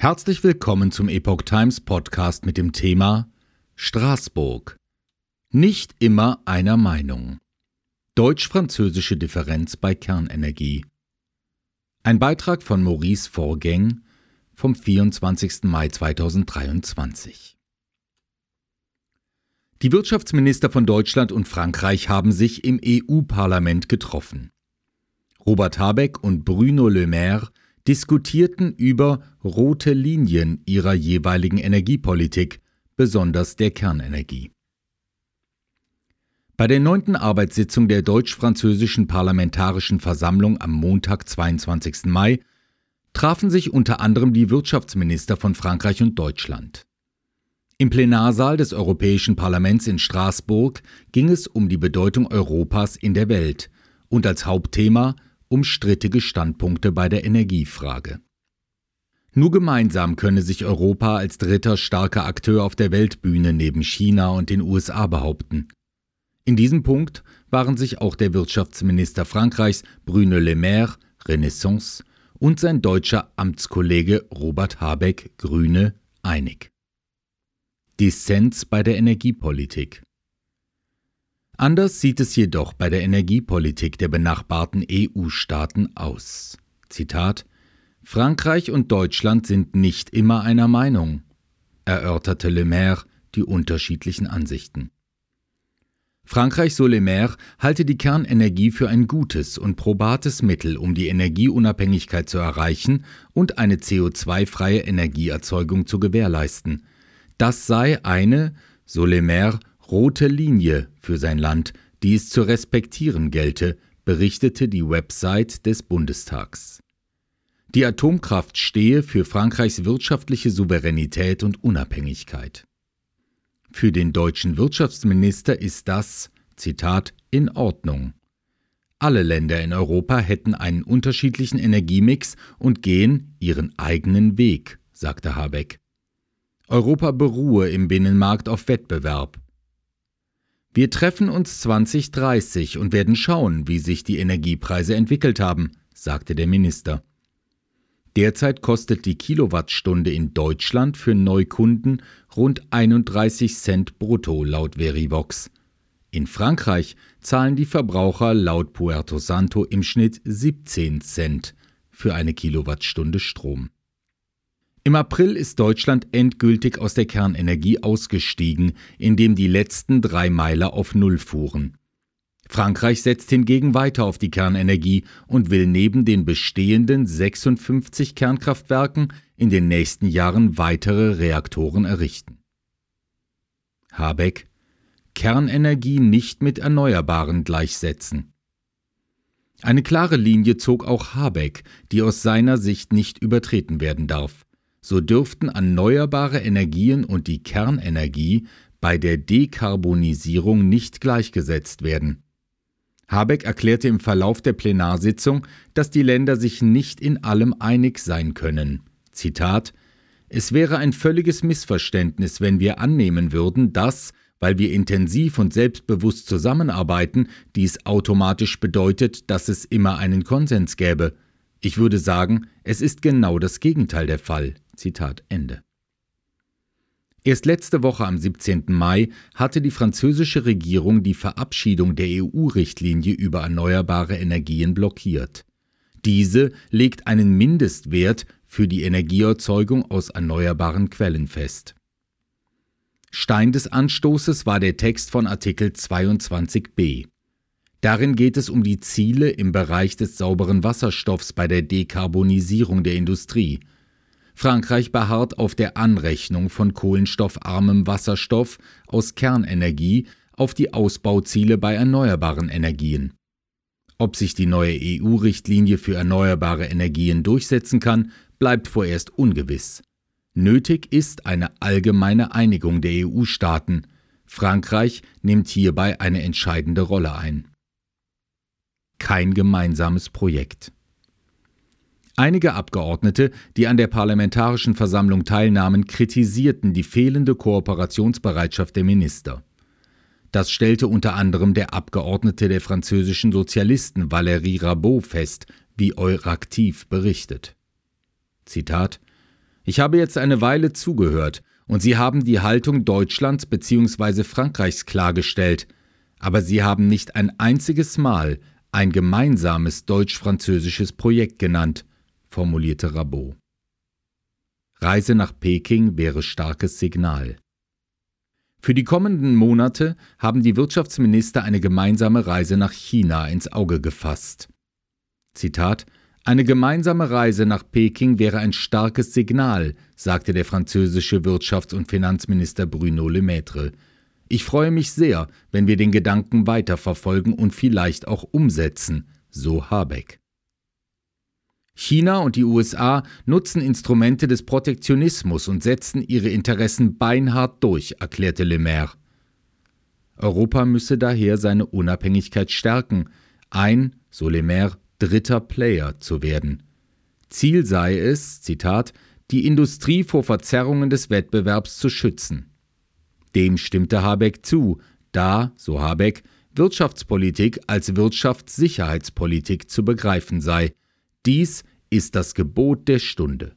Herzlich willkommen zum Epoch Times Podcast mit dem Thema Straßburg. Nicht immer einer Meinung. Deutsch-französische Differenz bei Kernenergie. Ein Beitrag von Maurice Vorgäng vom 24. Mai 2023. Die Wirtschaftsminister von Deutschland und Frankreich haben sich im EU-Parlament getroffen. Robert Habeck und Bruno Le Maire diskutierten über rote Linien ihrer jeweiligen Energiepolitik, besonders der Kernenergie. Bei der neunten Arbeitssitzung der deutsch-französischen Parlamentarischen Versammlung am Montag, 22. Mai, trafen sich unter anderem die Wirtschaftsminister von Frankreich und Deutschland. Im Plenarsaal des Europäischen Parlaments in Straßburg ging es um die Bedeutung Europas in der Welt und als Hauptthema um strittige Standpunkte bei der Energiefrage. Nur gemeinsam könne sich Europa als dritter starker Akteur auf der Weltbühne neben China und den USA behaupten. In diesem Punkt waren sich auch der Wirtschaftsminister Frankreichs Bruno Le Maire, Renaissance, und sein deutscher Amtskollege Robert Habeck, Grüne, einig. Dissens bei der Energiepolitik. Anders sieht es jedoch bei der Energiepolitik der benachbarten EU-Staaten aus. Zitat Frankreich und Deutschland sind nicht immer einer Meinung, erörterte Le Maire die unterschiedlichen Ansichten. Frankreich, so Le Maire, halte die Kernenergie für ein gutes und probates Mittel, um die Energieunabhängigkeit zu erreichen und eine CO2-freie Energieerzeugung zu gewährleisten. Das sei eine, so Le Maire, rote Linie für sein Land, die es zu respektieren gelte, berichtete die Website des Bundestags. Die Atomkraft stehe für Frankreichs wirtschaftliche Souveränität und Unabhängigkeit. Für den deutschen Wirtschaftsminister ist das, Zitat, in Ordnung. Alle Länder in Europa hätten einen unterschiedlichen Energiemix und gehen ihren eigenen Weg, sagte Habeck. Europa beruhe im Binnenmarkt auf Wettbewerb. Wir treffen uns 2030 und werden schauen, wie sich die Energiepreise entwickelt haben, sagte der Minister. Derzeit kostet die Kilowattstunde in Deutschland für Neukunden rund 31 Cent brutto laut Verivox. In Frankreich zahlen die Verbraucher laut Puerto Santo im Schnitt 17 Cent für eine Kilowattstunde Strom. Im April ist Deutschland endgültig aus der Kernenergie ausgestiegen, indem die letzten drei Meiler auf Null fuhren. Frankreich setzt hingegen weiter auf die Kernenergie und will neben den bestehenden 56 Kernkraftwerken in den nächsten Jahren weitere Reaktoren errichten. Habeck Kernenergie nicht mit Erneuerbaren gleichsetzen. Eine klare Linie zog auch Habeck, die aus seiner Sicht nicht übertreten werden darf so dürften erneuerbare Energien und die Kernenergie bei der Dekarbonisierung nicht gleichgesetzt werden. Habeck erklärte im Verlauf der Plenarsitzung, dass die Länder sich nicht in allem einig sein können. Zitat Es wäre ein völliges Missverständnis, wenn wir annehmen würden, dass, weil wir intensiv und selbstbewusst zusammenarbeiten, dies automatisch bedeutet, dass es immer einen Konsens gäbe. Ich würde sagen, es ist genau das Gegenteil der Fall. Zitat Ende. Erst letzte Woche am 17. Mai hatte die französische Regierung die Verabschiedung der EU-Richtlinie über erneuerbare Energien blockiert. Diese legt einen Mindestwert für die Energieerzeugung aus erneuerbaren Quellen fest. Stein des Anstoßes war der Text von Artikel 22b. Darin geht es um die Ziele im Bereich des sauberen Wasserstoffs bei der Dekarbonisierung der Industrie – Frankreich beharrt auf der Anrechnung von kohlenstoffarmem Wasserstoff aus Kernenergie auf die Ausbauziele bei erneuerbaren Energien. Ob sich die neue EU-Richtlinie für erneuerbare Energien durchsetzen kann, bleibt vorerst ungewiss. Nötig ist eine allgemeine Einigung der EU-Staaten. Frankreich nimmt hierbei eine entscheidende Rolle ein. Kein gemeinsames Projekt. Einige Abgeordnete, die an der Parlamentarischen Versammlung teilnahmen, kritisierten die fehlende Kooperationsbereitschaft der Minister. Das stellte unter anderem der Abgeordnete der französischen Sozialisten Valérie Rabault fest, wie Euraktiv berichtet. Zitat Ich habe jetzt eine Weile zugehört, und Sie haben die Haltung Deutschlands bzw. Frankreichs klargestellt, aber Sie haben nicht ein einziges Mal ein gemeinsames deutsch-französisches Projekt genannt, formulierte Rabot. Reise nach Peking wäre starkes Signal. Für die kommenden Monate haben die Wirtschaftsminister eine gemeinsame Reise nach China ins Auge gefasst. Zitat Eine gemeinsame Reise nach Peking wäre ein starkes Signal, sagte der französische Wirtschafts- und Finanzminister Bruno Le Maître. Ich freue mich sehr, wenn wir den Gedanken weiterverfolgen und vielleicht auch umsetzen, so Habeck. China und die USA nutzen Instrumente des Protektionismus und setzen ihre Interessen beinhart durch, erklärte Le Maire. Europa müsse daher seine Unabhängigkeit stärken, ein, so Le Maire, dritter Player zu werden. Ziel sei es, Zitat, die Industrie vor Verzerrungen des Wettbewerbs zu schützen. Dem stimmte Habeck zu, da, so Habeck, Wirtschaftspolitik als Wirtschaftssicherheitspolitik zu begreifen sei. Dies ist das Gebot der Stunde.